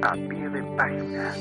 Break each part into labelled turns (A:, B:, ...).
A: A pie de página.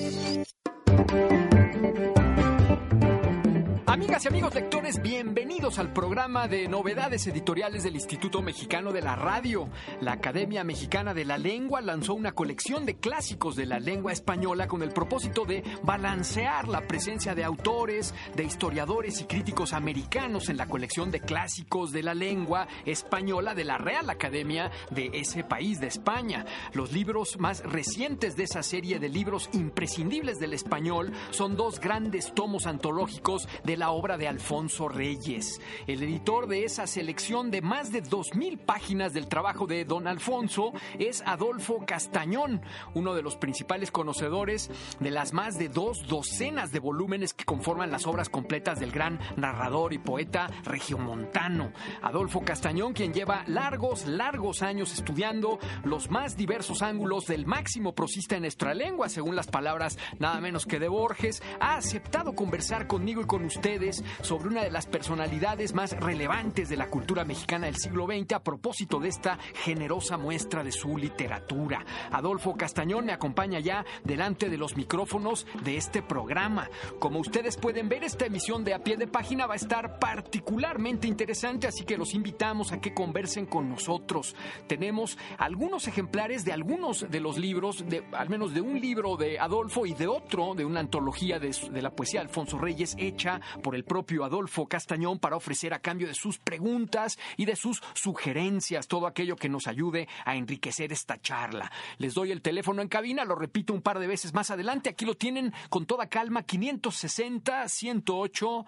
B: Amigas y amigos lectores, bienvenidos al programa de novedades editoriales del Instituto Mexicano de la Radio. La Academia Mexicana de la Lengua lanzó una colección de clásicos de la lengua española con el propósito de balancear la presencia de autores, de historiadores y críticos americanos en la colección de clásicos de la lengua española de la Real Academia de ese país de España. Los libros más recientes de esa serie de libros imprescindibles del español son dos grandes tomos antológicos de la obra de Alfonso Reyes. El editor de esa selección de más de 2.000 páginas del trabajo de don Alfonso es Adolfo Castañón, uno de los principales conocedores de las más de dos docenas de volúmenes que conforman las obras completas del gran narrador y poeta regiomontano. Adolfo Castañón, quien lleva largos, largos años estudiando los más diversos ángulos del máximo prosista en nuestra lengua, según las palabras nada menos que de Borges, ha aceptado conversar conmigo y con usted sobre una de las personalidades más relevantes de la cultura mexicana del siglo XX a propósito de esta generosa muestra de su literatura. Adolfo Castañón me acompaña ya delante de los micrófonos de este programa. Como ustedes pueden ver, esta emisión de A Pie de Página va a estar particularmente interesante, así que los invitamos a que conversen con nosotros. Tenemos algunos ejemplares de algunos de los libros, de, al menos de un libro de Adolfo y de otro, de una antología de, la poesía Alfonso Reyes hecha por el propio Adolfo Castañón para ofrecer a cambio de sus preguntas y de sus sugerencias todo aquello que nos ayude a enriquecer esta charla. Les doy el teléfono en cabina, lo repito un par de veces más adelante, aquí lo tienen con toda calma 560 108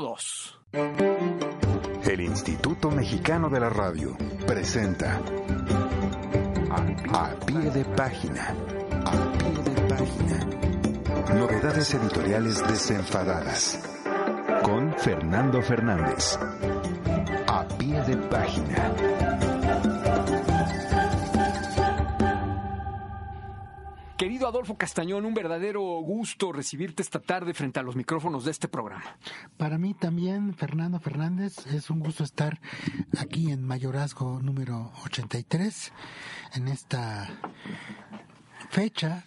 B: 02.
C: El Instituto Mexicano de la Radio presenta A pie de página. A pie de página. Novedades editoriales desenfadadas con Fernando Fernández. A pie de página.
B: Querido Adolfo Castañón, un verdadero gusto recibirte esta tarde frente a los micrófonos de este programa.
D: Para mí también, Fernando Fernández, es un gusto estar aquí en Mayorazgo número 83, en esta fecha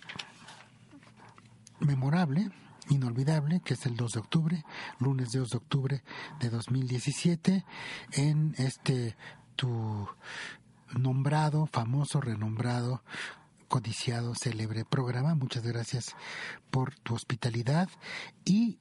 D: memorable inolvidable, que es el 2 de octubre, lunes 2 de octubre de 2017, en este tu nombrado, famoso, renombrado, codiciado, célebre programa. Muchas gracias por tu hospitalidad y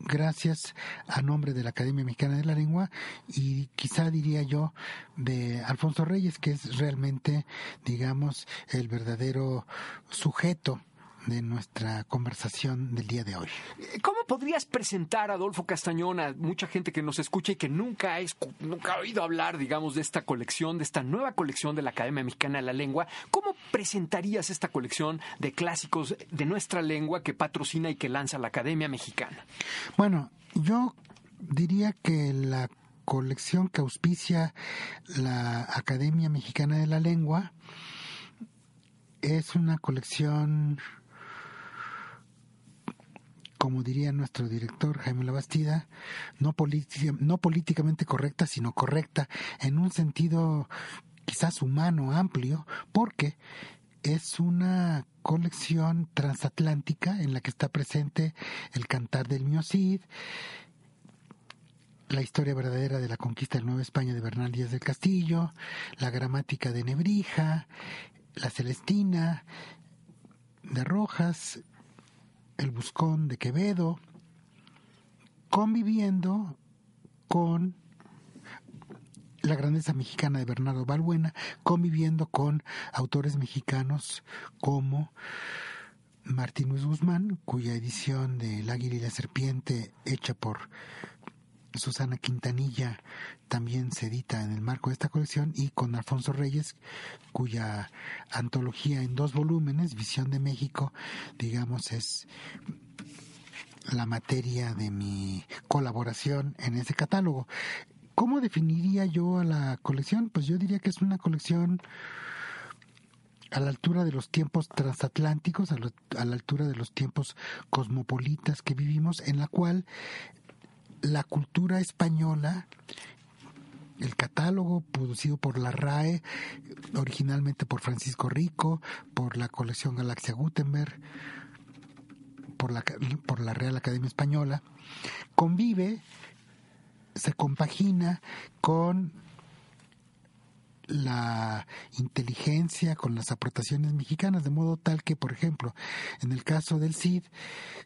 D: gracias a nombre de la Academia Mexicana de la Lengua y quizá diría yo de Alfonso Reyes, que es realmente, digamos, el verdadero sujeto de nuestra conversación del día de hoy.
B: ¿Cómo podrías presentar a Adolfo Castañón a mucha gente que nos escucha y que nunca ha, nunca ha oído hablar, digamos, de esta colección, de esta nueva colección de la Academia Mexicana de la Lengua? ¿Cómo presentarías esta colección de clásicos de nuestra lengua que patrocina y que lanza la Academia Mexicana?
D: Bueno, yo diría que la colección que auspicia la Academia Mexicana de la Lengua es una colección como diría nuestro director Jaime Labastida, no, no políticamente correcta, sino correcta en un sentido quizás humano amplio, porque es una colección transatlántica en la que está presente el cantar del Miocid, la historia verdadera de la conquista de Nueva España de Bernal Díaz del Castillo, la gramática de Nebrija, la Celestina de Rojas, el Buscón de Quevedo, conviviendo con la grandeza mexicana de Bernardo Balbuena, conviviendo con autores mexicanos como Martín Luis Guzmán, cuya edición de El Águila y la Serpiente, hecha por Susana Quintanilla también se edita en el marco de esta colección y con Alfonso Reyes, cuya antología en dos volúmenes, Visión de México, digamos, es la materia de mi colaboración en ese catálogo. ¿Cómo definiría yo a la colección? Pues yo diría que es una colección a la altura de los tiempos transatlánticos, a, a, la altura de los tiempos cosmopolitas que vivimos, en la cual la cultura española el catálogo producido por la RAE, originalmente por Francisco Rico, por la colección Galaxia Gutenberg, por la, por la Real Academia Española, convive, se compagina con la inteligencia con las aportaciones mexicanas, de modo tal que, por ejemplo, en el caso del CID,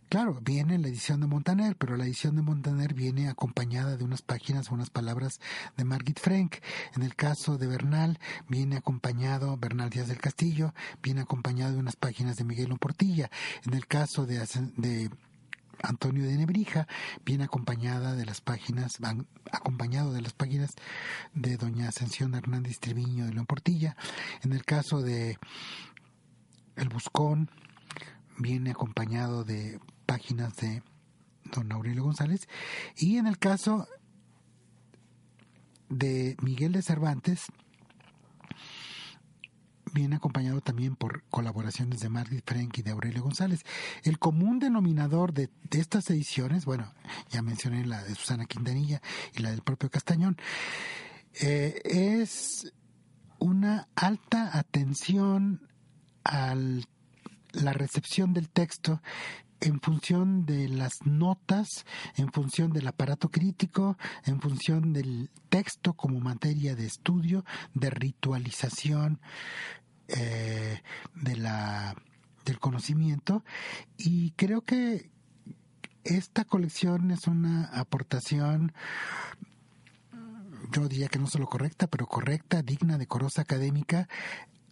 D: claro, viene la edición de Montaner, pero la edición de Montaner viene acompañada de unas páginas o unas palabras de Margit Frank. En el caso de Bernal, viene acompañado, Bernal Díaz del Castillo, viene acompañado de unas páginas de Miguel Portilla. En el caso de Antonio de Nebrija, viene acompañada de las páginas, acompañado de las páginas de doña Ascensión Hernández Treviño de León Portilla. En el caso de El Buscón, viene acompañado de páginas de don Aurelio González. Y en el caso de Miguel de Cervantes, viene acompañado también por colaboraciones de Margit Frank y de Aurelio González. El común denominador de, estas ediciones, bueno, ya mencioné la de Susana Quintanilla y la del propio Castañón, eh, es una alta atención a la recepción del texto en función de las notas, en función del aparato crítico, en función del texto como materia de estudio, de ritualización eh, de la, del conocimiento. Y creo que esta colección es una aportación yo diría que no solo correcta, pero correcta, digna, decorosa, académica,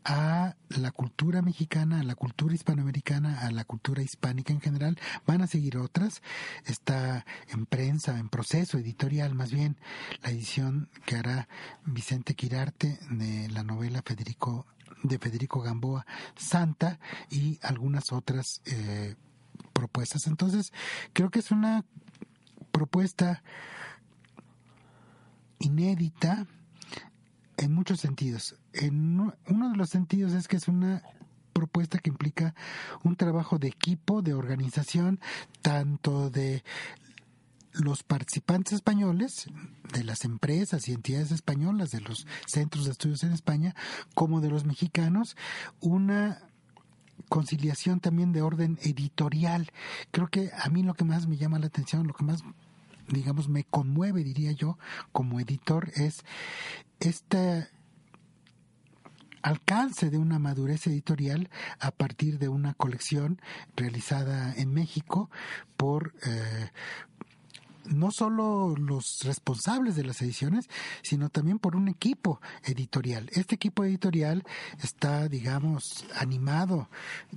D: a la cultura mexicana, a la cultura hispanoamericana, a la cultura hispánica en general. Van a seguir otras. Está en prensa, en proceso editorial, más bien la edición que hará Vicente Quirarte de la novela Federico de Federico Gamboa Santa y algunas otras eh, propuestas. Entonces, creo que es una propuesta inédita, en muchos sentidos. En uno de los sentidos es que es una propuesta que implica un trabajo de equipo, de organización, tanto de los participantes españoles, de las empresas y entidades españolas, de los centros de estudios en España, como de los mexicanos, una conciliación también de orden editorial. Creo que a mí lo que más me llama la atención, lo que más digamos, me conmueve, diría yo, como editor, es este alcance de una madurez editorial a partir de una colección realizada en México por eh, no solo los responsables de las ediciones, sino también por un equipo editorial. Este equipo editorial está, digamos, animado,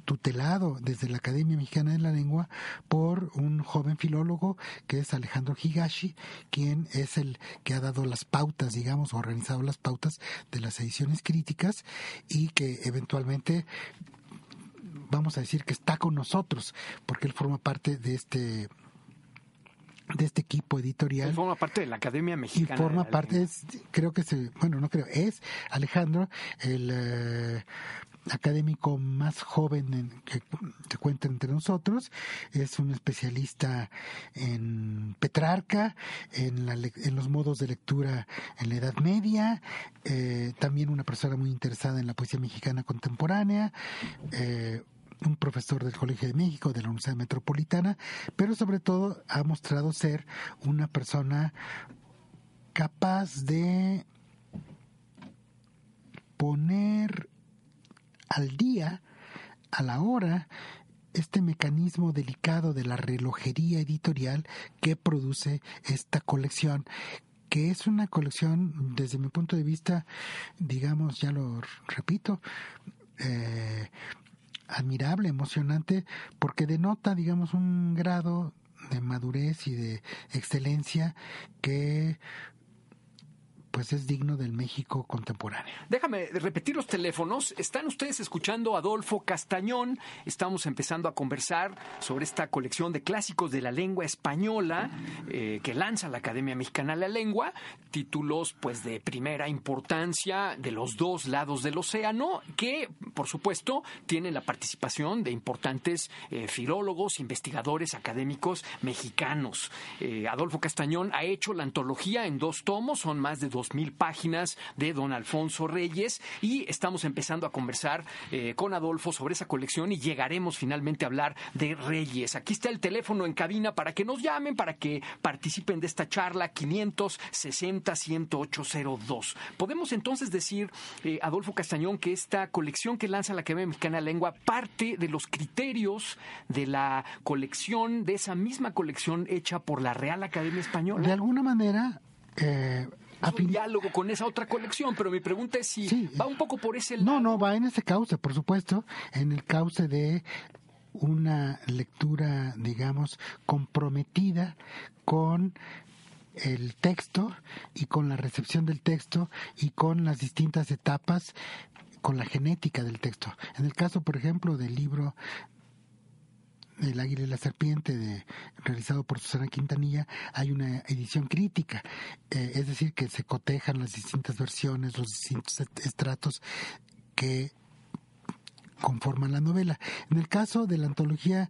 D: tutelado desde la Academia Mexicana de la Lengua por un joven filólogo que es Alejandro Higashi, quien es el que ha dado las pautas, digamos, organizado las pautas de las ediciones críticas y que eventualmente vamos a decir que está con nosotros, porque él forma parte de este de este equipo editorial.
B: Y forma parte de la Academia Mexicana.
D: Y forma parte, creo que se, bueno, no creo, es Alejandro, el eh, académico más joven que se cuenta entre nosotros, es un especialista en Petrarca, en, la, en los modos de lectura en la Edad Media, eh, también una persona muy interesada en la poesía mexicana contemporánea, eh, un profesor del Colegio de México, de la Universidad Metropolitana, pero sobre todo ha mostrado ser una persona capaz de poner al día, a la hora, este mecanismo delicado de la relojería editorial que produce esta colección que es una colección, desde mi punto de vista, digamos, ya lo repito, eh, admirable, emocionante, porque denota, digamos, un grado de madurez y de excelencia que pues es digno del México contemporáneo.
B: Déjame repetir los teléfonos. Están ustedes escuchando a Adolfo Castañón. Estamos empezando a conversar sobre esta colección de clásicos de la lengua española eh, que lanza la Academia Mexicana de la Lengua. Títulos pues de primera importancia de los dos lados del océano que por supuesto tienen la participación de importantes eh, filólogos, investigadores, académicos mexicanos. Eh, Adolfo Castañón ha hecho la antología en dos tomos, son más de dos mil páginas de don Alfonso Reyes y estamos empezando a conversar eh, con Adolfo sobre esa colección y llegaremos finalmente a hablar de Reyes. Aquí está el teléfono en cabina para que nos llamen, para que participen de esta charla 560 1802. Podemos entonces decir, eh, Adolfo Castañón, que esta colección que lanza la Academia Mexicana de Lengua parte de los criterios de la colección, de esa misma colección hecha por la Real Academia Española.
D: De alguna manera,
B: eh, un diálogo con esa otra colección, pero mi pregunta es si va un poco por ese lado.
D: No, no, va en ese cauce, por supuesto, en el cauce de una lectura, digamos, comprometida con el texto y con la recepción del texto y con las distintas etapas, con la genética del texto. En el caso, por ejemplo, del libro el águila y la serpiente, de, realizado por Susana Quintanilla, hay una edición crítica, eh, es decir, que se cotejan las distintas versiones, los distintos estratos que conforman la novela. En el caso de la antología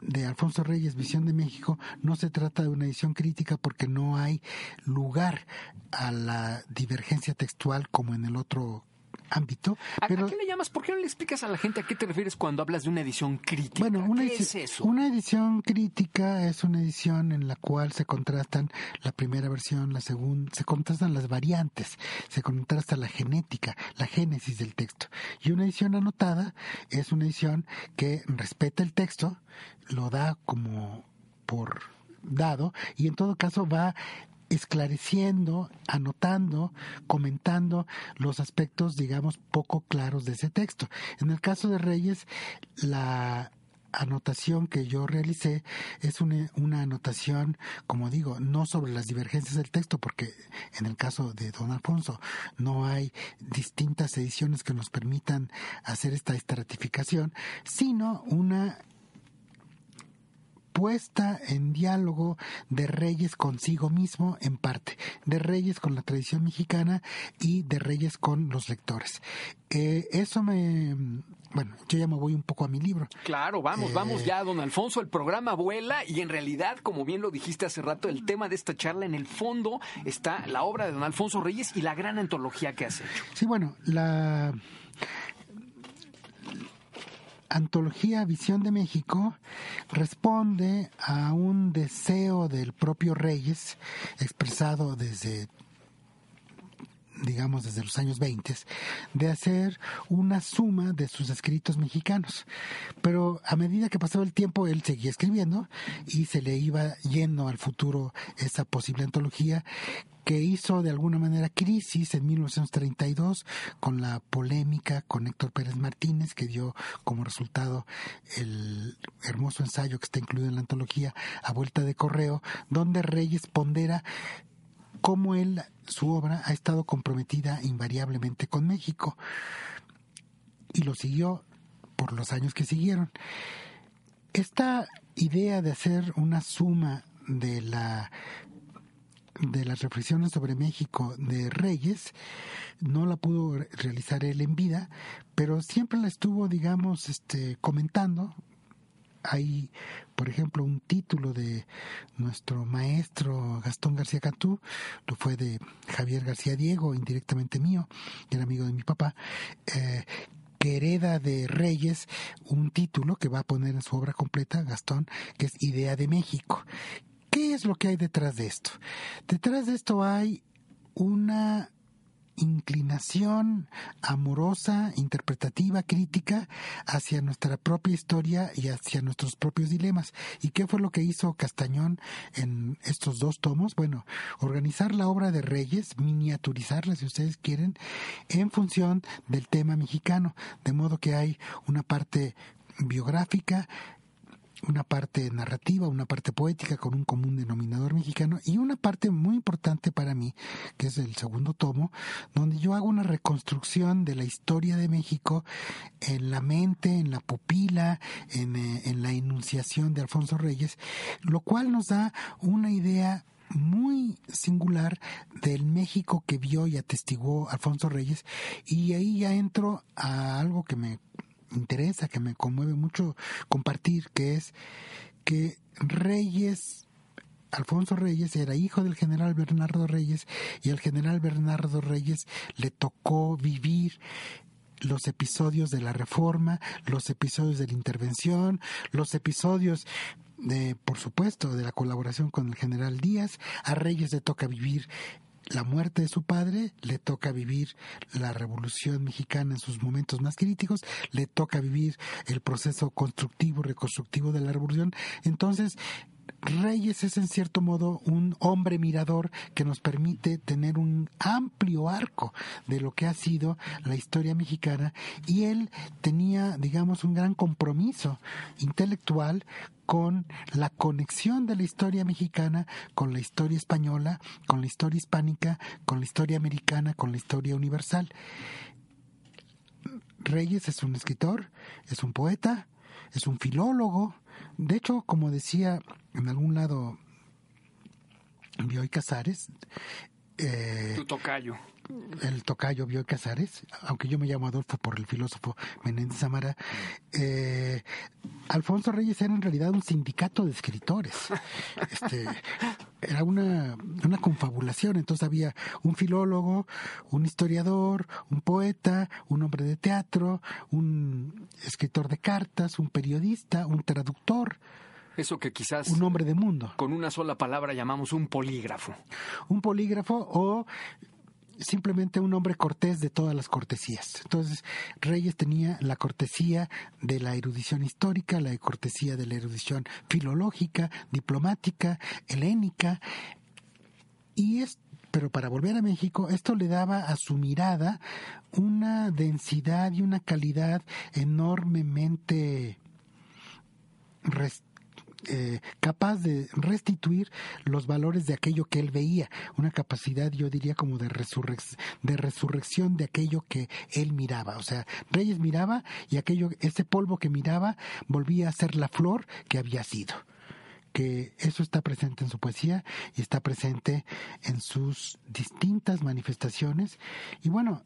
D: de Alfonso Reyes, Visión de México, no se trata de una edición crítica porque no hay lugar a la divergencia textual como en el otro ámbito.
B: ¿A, pero, qué le llamas? ¿Por qué no le explicas a la gente a qué te refieres cuando hablas de una edición crítica?
D: Bueno, una
B: ¿Qué es eso?
D: Una edición crítica es una edición en la cual se contrastan la primera versión, la segunda, se contrastan las variantes, se contrasta la genética, la génesis del texto. Y una edición anotada es una edición que respeta el texto, lo da como por dado y en todo caso va esclareciendo, anotando, comentando los aspectos, digamos, poco claros de ese texto. En el caso de Reyes, la anotación que yo realicé es una, una, anotación, como digo, no sobre las divergencias del texto, porque en el caso de Don Alfonso no hay distintas ediciones que nos permitan hacer esta estratificación, sino una puesta en diálogo de Reyes consigo mismo en parte, de Reyes con la tradición mexicana y de Reyes con los lectores. Eh, eso me... Bueno, yo ya me voy un poco a mi libro.
B: Claro, vamos, vamos eh, ya, don Alfonso, el programa vuela y en realidad, como bien lo dijiste hace rato, el tema de esta charla, en el fondo está la obra de don Alfonso Reyes y la gran antología que has hecho.
D: Sí, bueno, la antología Visión de México responde a un deseo del propio Reyes, expresado desde digamos desde los años 20, de hacer una suma de sus escritos mexicanos. Pero a medida que pasaba el tiempo, él seguía escribiendo y se le iba yendo al futuro esa posible antología que hizo de alguna manera crisis en 1932 con la polémica con Héctor Pérez Martínez, que dio como resultado el hermoso ensayo que está incluido en la antología A Vuelta de Correo, donde Reyes pondera cómo él, su obra, ha estado comprometida invariablemente con México y lo siguió por los años que siguieron. Esta idea de hacer una suma de la de las reflexiones sobre México de Reyes, no la pudo realizar él en vida, pero siempre la estuvo, digamos, este, comentando. Hay, por ejemplo, un título de nuestro maestro Gastón García Cantú, lo fue de Javier García Diego, indirectamente mío, era amigo de mi papá, eh, que hereda de Reyes un título que va a poner en su obra completa, Gastón, que es Idea de México. ¿Qué es lo que hay detrás de esto? Detrás de esto hay una inclinación amorosa, interpretativa, crítica hacia nuestra propia historia y hacia nuestros propios dilemas. ¿Y qué fue lo que hizo Castañón en estos dos tomos? Bueno, organizar la obra de Reyes, miniaturizarla si ustedes quieren, en función del tema mexicano, de modo que hay una parte biográfica, una parte narrativa, una parte poética con un común denominador mexicano y una parte muy importante para mí, que es el segundo tomo, donde yo hago una reconstrucción de la historia de México en la mente, en la pupila, en, eh, en la enunciación de Alfonso Reyes, lo cual nos da una idea muy singular del México que vio y atestiguó Alfonso Reyes. Y ahí ya entro a algo que me interesa, que me conmueve mucho compartir, que es que Reyes Alfonso Reyes era hijo del general Bernardo Reyes y al general Bernardo Reyes le tocó vivir los episodios de la reforma, los episodios de la intervención, los episodios de, por supuesto, de la colaboración con el general Díaz. A Reyes le toca vivir la muerte de su padre, le toca vivir la revolución mexicana en sus momentos más críticos, le toca vivir el proceso constructivo, reconstructivo de la revolución. Entonces, Reyes es en cierto modo un hombre mirador que nos permite tener un amplio arco de lo que ha sido la historia mexicana y él tenía, digamos, un gran compromiso intelectual con la conexión de la historia mexicana con la historia española, con la historia hispánica, con la historia americana, con la historia universal. Reyes es un escritor, es un poeta, es un filólogo. De hecho, como decía en algún lado Bioy Casares,
B: eh, tu tocayo.
D: El tocayo Bioy Casares, aunque yo me llamo Adolfo por el filósofo Menéndez Zamara, eh, Alfonso Reyes era en realidad un sindicato de escritores. Este, era una, una confabulación, entonces había un filólogo, un historiador, un poeta, un hombre de teatro, un escritor de cartas, un periodista, un traductor,
B: eso que quizás...
D: Un hombre de mundo.
B: Con una sola palabra llamamos un polígrafo.
D: Un polígrafo o simplemente un hombre cortés de todas las cortesías. Entonces, Reyes tenía la cortesía de la erudición histórica, la cortesía de la erudición filológica, diplomática, helénica, y es pero para volver a México, esto le daba a su mirada una densidad y una calidad enormemente eh, capaz de restituir los valores de aquello que él veía, una capacidad yo diría como de, de resurrección de aquello que él miraba, o sea, Reyes miraba y aquello, ese polvo que miraba volvía a ser la flor que había sido que eso está presente en su poesía y está presente en sus distintas manifestaciones. Y bueno,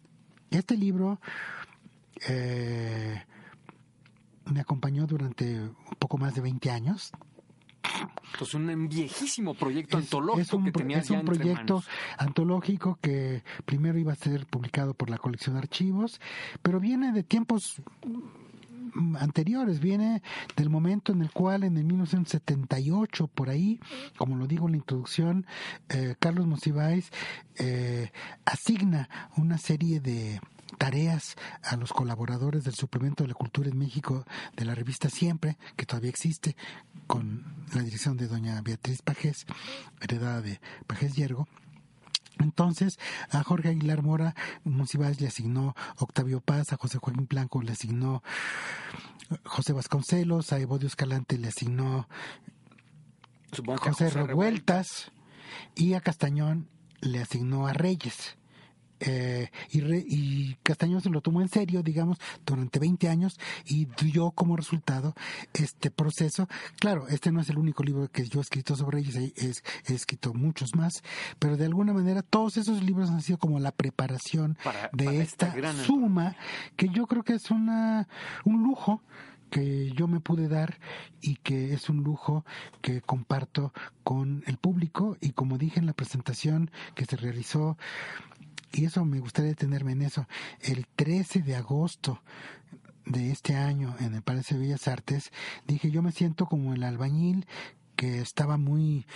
D: este libro eh, me acompañó durante un poco más de 20 años.
B: Pues un viejísimo proyecto antológico que tenía
D: es un proyecto antológico que primero iba a ser publicado por la colección de archivos, pero viene de tiempos anteriores, viene del momento en el cual en el 1978, por ahí, como lo digo en la introducción, eh, Carlos Monsiváis eh, asigna una serie de tareas a los colaboradores del suplemento de la cultura en México de la revista Siempre, que todavía existe, con la dirección de doña Beatriz Pajés, heredada de Pajés Yergo. Entonces, a Jorge Aguilar Mora, Monsiváis le asignó Octavio Paz, a José Joaquín Blanco le asignó José Vasconcelos, a Evodio Escalante le asignó José Revueltas y a Castañón le asignó a Reyes. Eh, y, y, Castañón se lo tomó en serio, digamos, durante 20 años y dio como resultado este proceso. Claro, este no es el único libro que yo he escrito sobre ellos, he, he escrito muchos más, pero de alguna manera todos esos libros han sido como la preparación de esta suma que yo creo que es una un lujo que yo me pude dar y que es un lujo que comparto con el público y como dije en la presentación que se realizó y eso me gustaría detenerme en eso, el 13 de agosto de este año en el Palacio de Bellas Artes, dije yo me siento como el albañil que estaba muy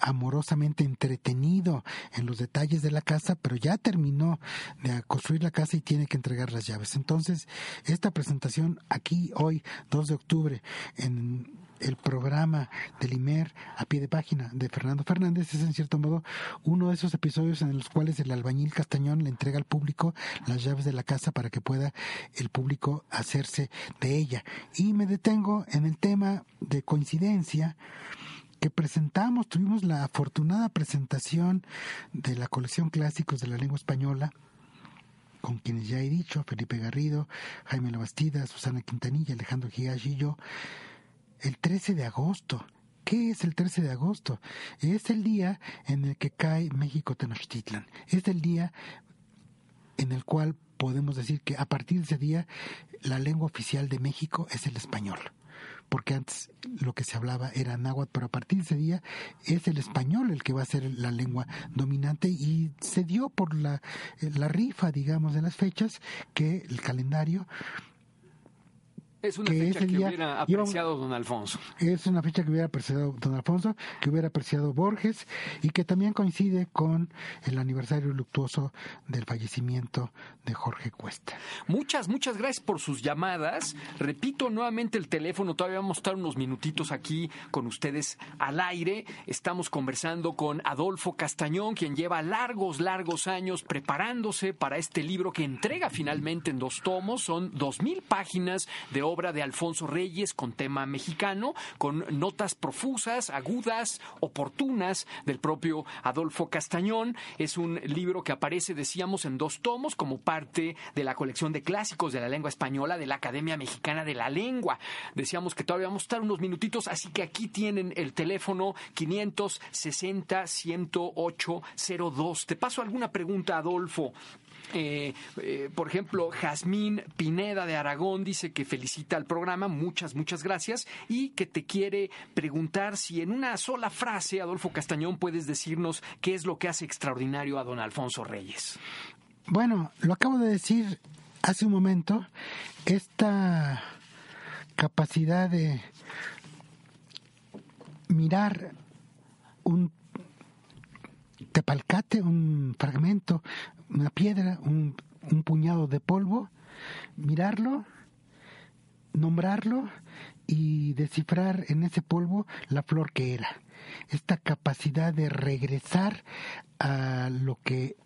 D: amorosamente entretenido en los detalles de la casa, pero ya terminó de construir la casa y tiene que entregar las llaves. Entonces, esta presentación aquí hoy, 2 de octubre, en el programa del IMER a pie de página de Fernando Fernández es en cierto modo uno de esos episodios en los cuales el albañil Castañón le entrega al público las llaves de la casa para que pueda el público hacerse de ella. Y me detengo en el tema de coincidencia que presentamos, tuvimos la afortunada presentación de la colección clásicos de la lengua española con quienes ya he dicho, Felipe Garrido, Jaime Labastida, Susana Quintanilla, Alejandro Higashi y yo, el 13 de agosto. ¿Qué es el 13 de agosto? Es el día en el que cae México Tenochtitlan. Es el día en el cual podemos decir que a partir de ese día la lengua oficial de México es el español. porque antes lo que se hablaba era náhuatl, pero a partir de ese día es el español el que va a ser la lengua dominante y se dio por la, la rifa, digamos, de las fechas que el calendario
B: es una fecha que hubiera apreciado don Alfonso.
D: Es una fecha que hubiera apreciado don Alfonso, que hubiera apreciado Borges y que también coincide con el aniversario luctuoso del fallecimiento de Jorge Cuesta.
B: Muchas, muchas gracias por sus llamadas. Repito nuevamente el teléfono, todavía vamos a estar unos minutitos aquí con ustedes al aire. Estamos conversando con Adolfo Castañón, quien lleva largos, largos años preparándose para este libro que entrega finalmente en dos tomos. Son dos mil páginas de obra de Alfonso Reyes con tema mexicano, con notas profusas, agudas, oportunas del propio Adolfo Castañón. Es un libro que aparece, decíamos, en dos tomos como parte de la colección de clásicos de la lengua española de la Academia Mexicana de la Lengua. Decíamos que todavía vamos a estar unos minutitos, así que aquí tienen el teléfono 560 108 02. Te paso alguna pregunta, Adolfo. Eh, eh, por ejemplo, Jazmín Pineda de Aragón dice que felicita al programa, muchas, muchas gracias, y que te quiere preguntar si en una sola frase, Adolfo Castañón, puedes decirnos qué es lo que hace extraordinario a don Alfonso Reyes.
D: Bueno, lo acabo de decir hace un momento, esta capacidad de mirar un tepalcate, un fragmento, una piedra, un, un puñado de polvo, mirarlo, nombrarlo y descifrar en ese polvo la flor que era. Esta capacidad de regresar a lo que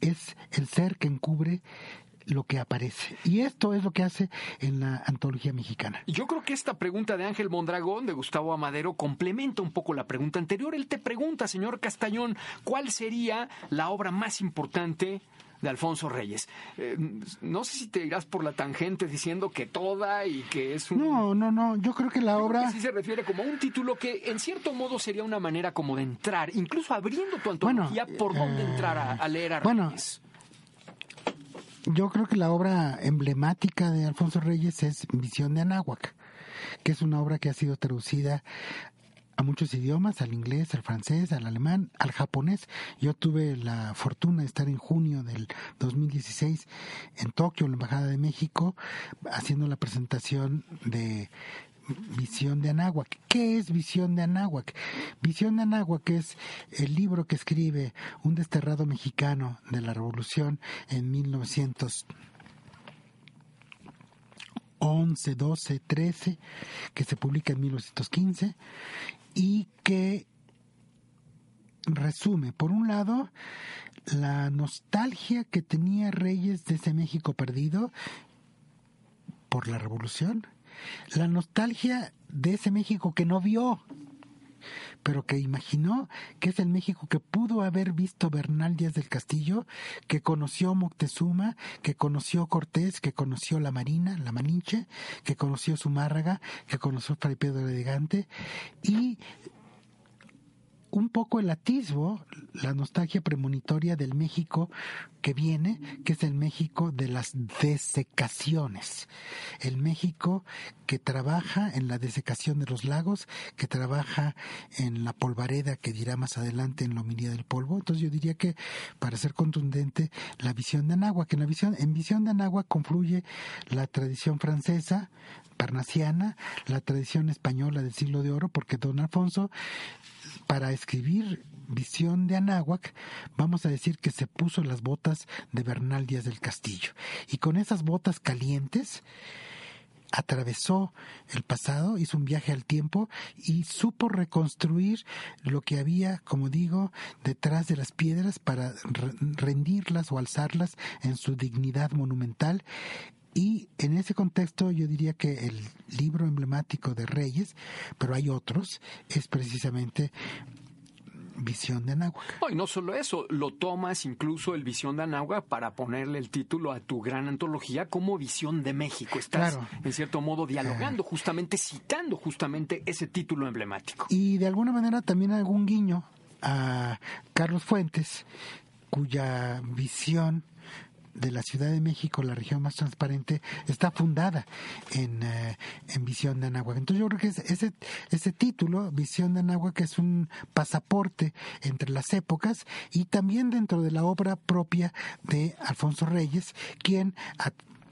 D: es el ser que encubre lo que aparece. Y esto es lo que hace en la antología mexicana.
B: Yo creo que esta pregunta de Ángel Mondragón, de Gustavo Amadero, complementa un poco la pregunta anterior. Él te pregunta, señor Castañón, ¿cuál sería la obra más importante de Alfonso Reyes. Eh, no sé si te irás por la tangente diciendo que toda y que es un...
D: No, no, no, yo creo que la obra...
B: sí se refiere como a un título que en cierto modo sería una manera como de entrar, incluso abriendo tu antología por dónde entrar a, leer a Reyes.
D: Yo creo que la obra emblemática de Alfonso Reyes es Visión de Anáhuac, que es una obra que ha sido traducida a muchos idiomas, al inglés, al francés, al alemán, al japonés. Yo tuve la fortuna de estar en junio del 2016 en Tokio, en la Embajada de México, haciendo la presentación de Visión de Anáhuac. ¿Qué es Visión de Anáhuac? Visión de Anáhuac es el libro que escribe un desterrado mexicano de la Revolución en 1911, 12, 13, que se publica en 1915 y que resume, por un lado, la nostalgia que tenía Reyes de ese México perdido por la revolución la nostalgia de ese México que no vio, pero que imaginó que es el México que pudo haber visto Bernal Díaz del Castillo, que conoció Moctezuma, que conoció Cortés, que conoció la Marina, la Maninche, que conoció Zumárraga, que conoció Fray Pedro Elegante, y un poco el atisbo, la nostalgia premonitoria del México que viene, que es el México de las desecaciones, el México que trabaja en la desecación de los lagos, que trabaja en la polvareda que dirá más adelante en la homilía del polvo. Entonces yo diría que, para ser contundente, la visión de Anáhuac, en la visión, en visión de Anáhuac confluye la tradición francesa, parnasiana, la tradición española del siglo de oro, porque don Alfonso para escribir Visión de Anáhuac, vamos a decir que se puso las botas de Bernal Díaz del Castillo. Y con esas botas calientes, atravesó el pasado, hizo un viaje al tiempo y supo reconstruir lo que había, como digo, detrás de las piedras para rendirlas o alzarlas en su dignidad monumental y en ese contexto yo diría que el libro emblemático de Reyes, pero hay otros, es precisamente Visión de Anáhuac.
B: y no solo eso, lo tomas incluso el Visión de Anáhuac para ponerle el título a tu gran antología como Visión de México. Estás, en cierto modo, dialogando, justamente citando justamente ese título emblemático.
D: Y de alguna manera también algún guiño a Carlos Fuentes, cuya visión de la Ciudad de México, la región más transparente, está fundada en, eh, en Visión de Anáhuac. Entonces yo creo que ese, ese título, Visión de Anáhuac, es un pasaporte entre las épocas y también dentro de la obra propia de Alfonso Reyes, quien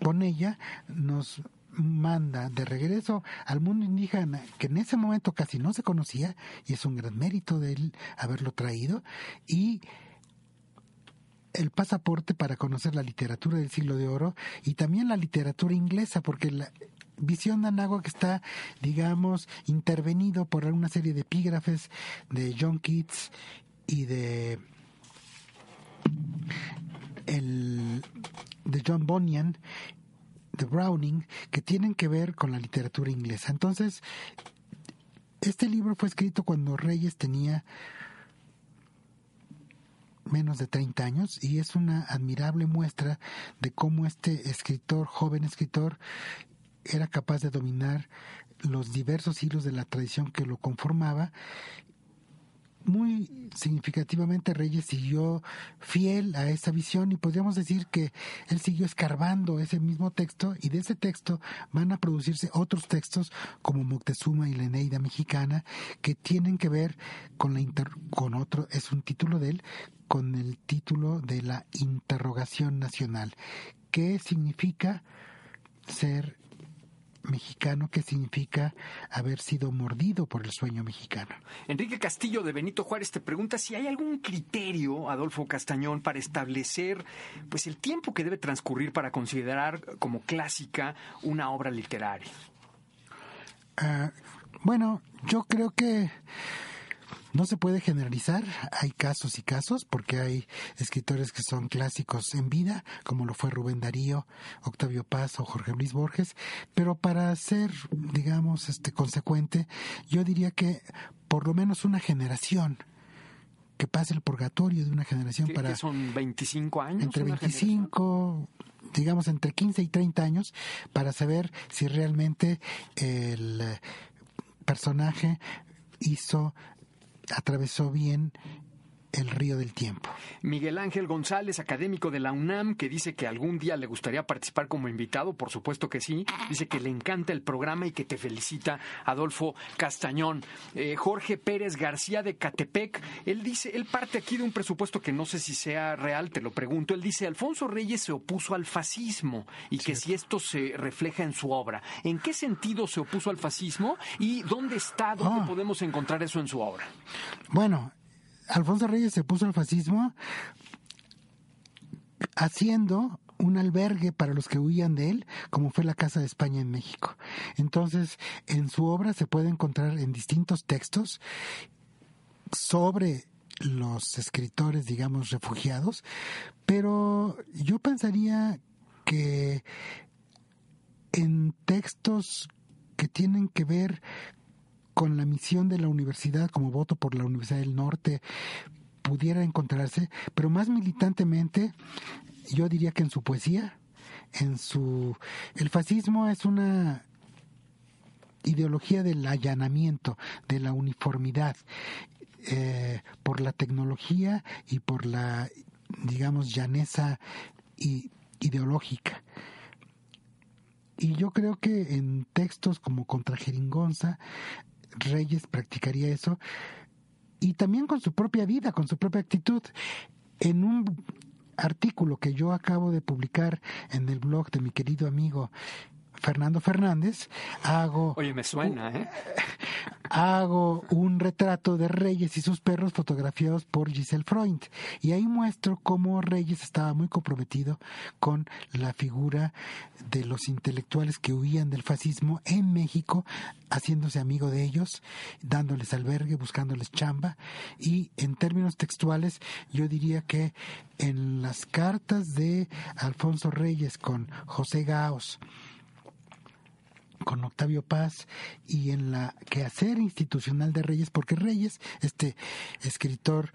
D: con ella nos manda de regreso al mundo indígena que en ese momento casi no se conocía y es un gran mérito de él haberlo traído y el pasaporte para conocer la literatura del siglo de oro y también la literatura inglesa porque la visión de que está digamos intervenido por una serie de epígrafes de John Keats y de el de John Bunyan de Browning que tienen que ver con la literatura inglesa. Entonces, este libro fue escrito cuando Reyes tenía menos de 30 años y es una admirable muestra de cómo este escritor, joven escritor, era capaz de dominar los diversos hilos de la tradición que lo conformaba muy significativamente Reyes siguió fiel a esa visión y podríamos decir que él siguió escarbando ese mismo texto y de ese texto van a producirse otros textos como Moctezuma y la Eneida mexicana que tienen que ver con la con otro es un título de él con el título de la interrogación nacional. ¿qué significa ser mexicano que significa haber sido mordido por el sueño mexicano.
B: Enrique Castillo de Benito Juárez te pregunta si hay algún criterio, Adolfo Castañón, para establecer pues el tiempo que debe transcurrir para considerar como clásica una obra literaria.
D: Ah, bueno, yo creo que no se puede generalizar, hay casos y casos, porque hay escritores que son clásicos en vida, como lo fue Rubén Darío, Octavio Paz o Jorge Luis Borges, pero para ser, digamos, este consecuente, yo diría que por lo menos una generación que pase el purgatorio de una generación para...
B: Que son 25 años.
D: Entre 25, digamos entre 15 y 30 años, para saber si realmente el personaje hizo atravesó bien el río del tiempo.
B: Miguel Ángel González, académico de la UNAM, que dice que algún día le gustaría participar como invitado, por supuesto que sí, dice que le encanta el programa y que te felicita Adolfo Castañón. Eh, Jorge Pérez García de Catepec, él dice, él parte aquí de un presupuesto que no sé si sea real, te lo pregunto, él dice, Alfonso Reyes se opuso al fascismo y que si esto se refleja en su obra. ¿En qué sentido se opuso al fascismo y dónde está, dónde ah. podemos encontrar eso en su obra?
D: Bueno, Alfonso Reyes se puso al fascismo haciendo un albergue para los que huían de él, como fue la Casa de España en México. Entonces, en su obra se puede encontrar en distintos textos sobre los escritores, digamos, refugiados, pero yo pensaría que en textos que tienen que ver con la misión de la universidad como voto por la Universidad del Norte pudiera encontrarse, pero más militantemente yo diría que en su poesía, en su el fascismo es una ideología del allanamiento, de la uniformidad, eh, por la tecnología y por la, digamos, llaneza ideológica. Y yo creo que en textos como contra Jeringonza Reyes practicaría eso y también con su propia vida, con su propia actitud. En un artículo que yo acabo de publicar en el blog de mi querido amigo Fernando Fernández, hago...
B: Oye, me suena, ¿eh?
D: Hago un retrato de Reyes y sus perros fotografiados por Giselle Freund. Y ahí muestro cómo Reyes estaba muy comprometido con la figura de los intelectuales que huían del fascismo en México, haciéndose amigo de ellos, dándoles albergue, buscándoles chamba. Y en términos textuales, yo diría que en las cartas de Alfonso Reyes con José Gaos, con Octavio Paz y en la quehacer institucional de Reyes, porque Reyes, este escritor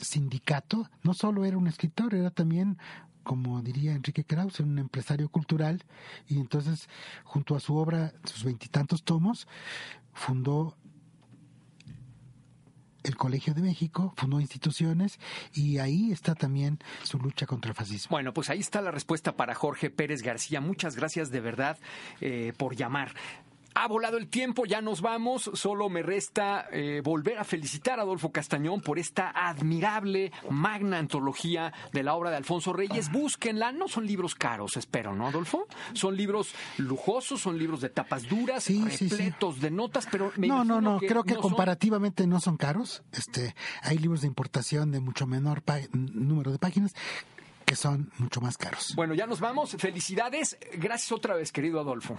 D: sindicato, no solo era un escritor, era también como diría Enrique Krauss, un empresario cultural, y entonces, junto a su obra, sus veintitantos tomos, fundó el Colegio de México, fundó instituciones y ahí está también su lucha contra el fascismo.
B: Bueno, pues ahí está la respuesta para Jorge Pérez García. Muchas gracias de verdad eh, por llamar. Ha volado el tiempo, ya nos vamos. Solo me resta eh, volver a felicitar a Adolfo Castañón por esta admirable, magna antología de la obra de Alfonso Reyes. Búsquenla, no son libros caros, espero, ¿no, Adolfo? Son libros lujosos, son libros de tapas duras,
D: Sí, sí, sí.
B: repletos de notas, pero me
D: No, no, no, creo que
B: no son-
D: comparativamente no son caros. Este, hay libros de importación de mucho menor número de páginas que son mucho más caros.
B: Bueno, ya nos vamos. Felicidades. Gracias otra vez, querido Adolfo.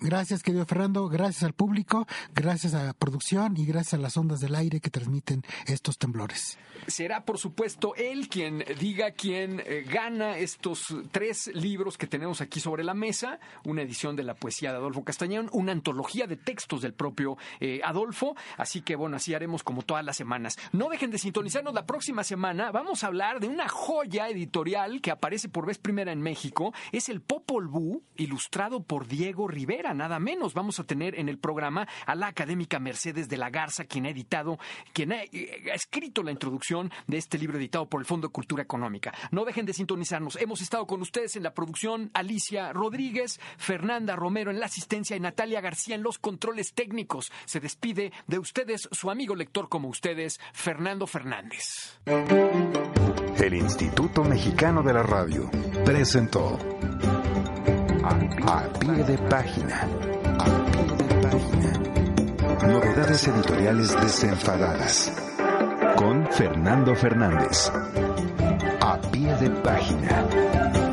D: Gracias, querido Fernando, gracias al público, gracias a la producción y gracias a las ondas del aire que transmiten estos temblores.
B: Será, por supuesto, él quien diga quién eh, gana estos tres libros que tenemos aquí sobre la mesa. Una edición de la poesía de Adolfo Castañón, una antología de textos del propio eh, Adolfo. Así que, bueno, así haremos como todas las semanas. No dejen de sintonizarnos la próxima semana. Vamos a hablar de una joya editorial que aparece por vez primera en México. Es el Popol Vuh, ilustrado por Diego Rivera, nada menos. Vamos a tener en el programa a la académica Mercedes de la Garza, quien ha editado, quien ha, eh, ha escrito la introducción de este libro editado por el Fondo de Cultura Económica. No dejen de sintonizarnos. Hemos estado con ustedes en la producción Alicia Rodríguez, Fernanda Romero en la asistencia y Natalia García en los controles técnicos. Se despide de ustedes su amigo lector como ustedes, Fernando Fernández.
C: El Instituto Mexicano de la Radio presentó A pie de página. A pie de página. Novedades editoriales desenfadadas. Con Fernando Fernández. A pie de página.